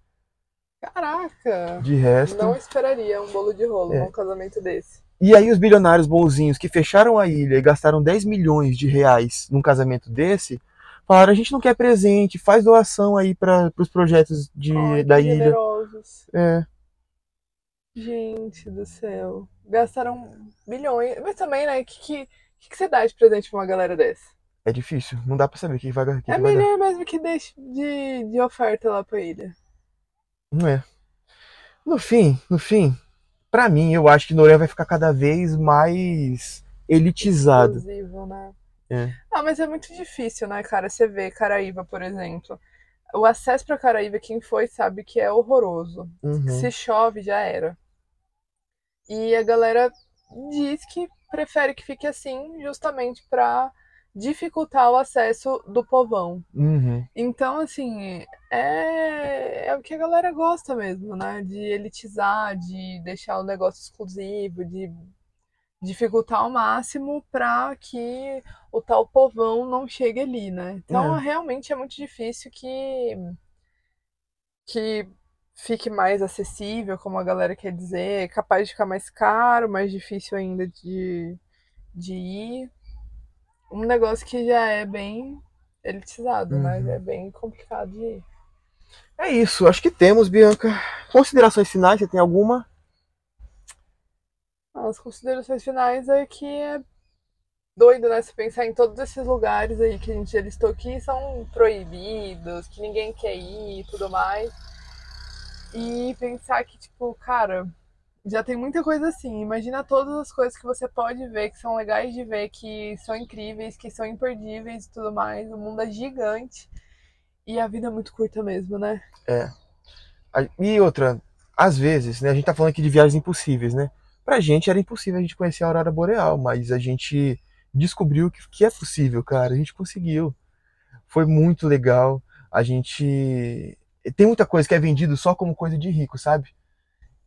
Caraca! De resto. Não esperaria um bolo de rolo É. num casamento desse. E aí os bilionários bonzinhos que fecharam a ilha e gastaram 10 milhões de reais num casamento desse, falaram, a gente não quer presente, faz doação aí para os projetos de, Ai, da ilha. generosos. É, Gente do céu. Gastaram bilhões. Mas também, né? O que, que, que, você dá de presente pra uma galera dessa? é difícil, não dá pra saber o que vai, que é que vai dar. melhor mesmo que deixe de, de oferta lá pra ilha. Não é. No fim, no fim, pra mim, eu acho que Noronha vai ficar cada vez mais elitizado. Exclusivo, né? É. Ah, mas é muito difícil, né, cara? Você vê Caraíva, por exemplo. O acesso pra Caraíva, quem foi sabe que é horroroso. Uhum. Se chove, já era. E a galera diz que prefere que fique assim, justamente pra dificultar o acesso do povão. Uhum. Então, assim, é, é o que a galera gosta mesmo, né? De elitizar, de deixar o negócio exclusivo, de dificultar ao máximo para que o tal povão não chegue ali, né? Então, É. realmente é muito difícil que que fique mais acessível, como a galera quer dizer, é capaz de ficar mais caro, mais difícil ainda de, de ir. Um negócio que já é bem elitizado, né? Uhum. Já é bem complicado de ir. É isso, acho que temos, Bianca. Considerações finais, você tem alguma? As considerações finais é que é doido, né? Se pensar em todos esses lugares aí que a gente já listou que são proibidos, que ninguém quer ir e tudo mais. E pensar que, tipo, cara, já tem muita coisa assim. Imagina todas as coisas que você pode ver, que são legais de ver, que são incríveis, que são imperdíveis e tudo mais. O mundo é gigante. E a vida é muito curta mesmo, né? A- E outra, às vezes, né, a gente tá falando aqui de viagens impossíveis, né? Pra gente era impossível a gente conhecer a Aurora Boreal, mas a gente descobriu que, que é possível, cara. A gente conseguiu. Foi muito legal. A gente. Tem muita coisa que é vendido só como coisa de rico, sabe?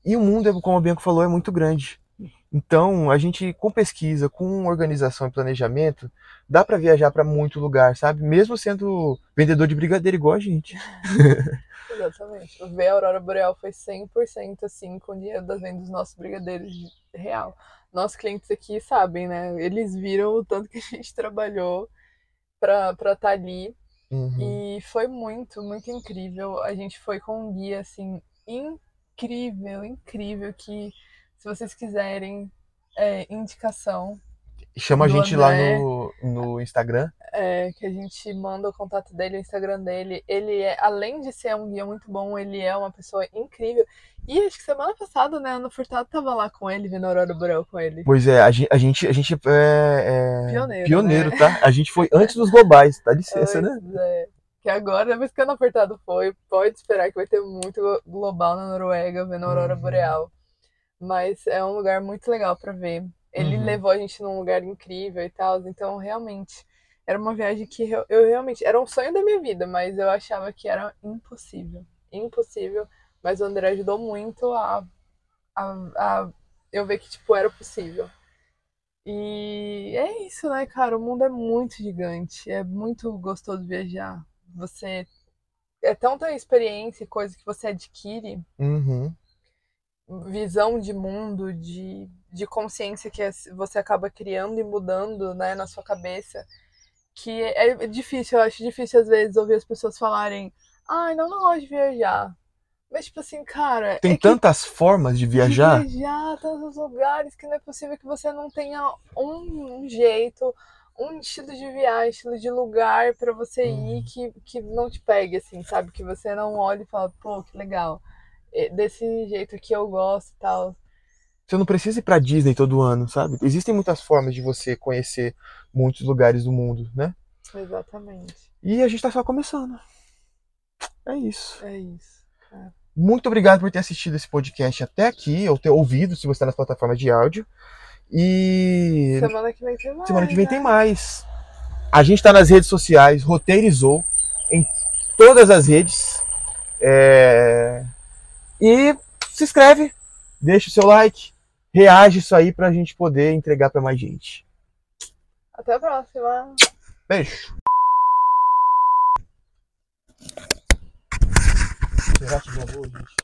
E o mundo, como a Bianca falou, é muito grande. Então, a gente, com pesquisa, com organização e planejamento, dá pra viajar pra muito lugar, sabe? Mesmo sendo vendedor de brigadeiro igual a gente. Exatamente. Ver a Aurora Boreal foi 100% assim com o dinheiro das vendas dos nossos brigadeiros de- real. Nossos clientes aqui sabem, né? Eles viram o tanto que a gente trabalhou pra estar ali. Uhum. E foi muito, muito incrível. A gente foi com um guia, assim, incrível, incrível. Que se vocês quiserem é, indicação, Chama a gente lá André. no, no Instagram. é, que a gente manda o contato dele, o Instagram dele. Ele é, além de ser um guia muito bom, ele é uma pessoa incrível. E acho que semana passada, né, Ana Furtado tava lá com ele, vendo a Aurora Boreal com ele. Pois é, a gente, a gente, a gente é, é Pioneiro, pioneiro, né? tá? A gente foi antes dos globais, dá licença, né? Pois é. Que agora, depois que a Ana Furtado foi, pode esperar que vai ter muito glo- global na Noruega, vendo a Aurora Uhum. Boreal. Mas é um lugar muito legal pra ver. Ele Uhum. levou a gente num lugar incrível e tal, então realmente era uma viagem que eu, eu realmente era um sonho da minha vida, mas eu achava que era impossível, impossível. Mas o André ajudou muito a, a, a eu ver que tipo era possível. E é isso, né, cara? O mundo é muito gigante, é muito gostoso viajar. Você é tanta experiência e coisa que você adquire Uhum. visão de mundo, de, de consciência que é- você acaba criando e mudando né, na sua cabeça, que é difícil, eu acho difícil às vezes ouvir as pessoas falarem, ai, não, não gosto de viajar. Mas, tipo assim, cara, Tem é tantas formas de de viajar. viajar, tantos lugares, que não é possível que você não tenha um, um jeito, um estilo de viagem, estilo de lugar pra você Uhum. ir que, que não te pegue, assim, sabe? Que você não olhe e fala, pô, que legal. É Desse jeito que eu gosto e tal. Você não precisa ir pra Disney todo ano, sabe? Existem muitas formas de você conhecer muitos lugares do mundo, né? Exatamente. E a gente tá só começando. É isso. É isso. Muito obrigado por ter assistido esse podcast até aqui, ou ter ouvido, se você está nas plataformas de áudio. E Semana que vem tem mais. semana que vem né? tem mais. A gente está nas redes sociais, roteirizou em todas as redes. É, E se inscreve, deixa o seu like, reage isso aí pra gente poder entregar pra mais gente. Até a próxima. Beijo. Será que gravou, gente?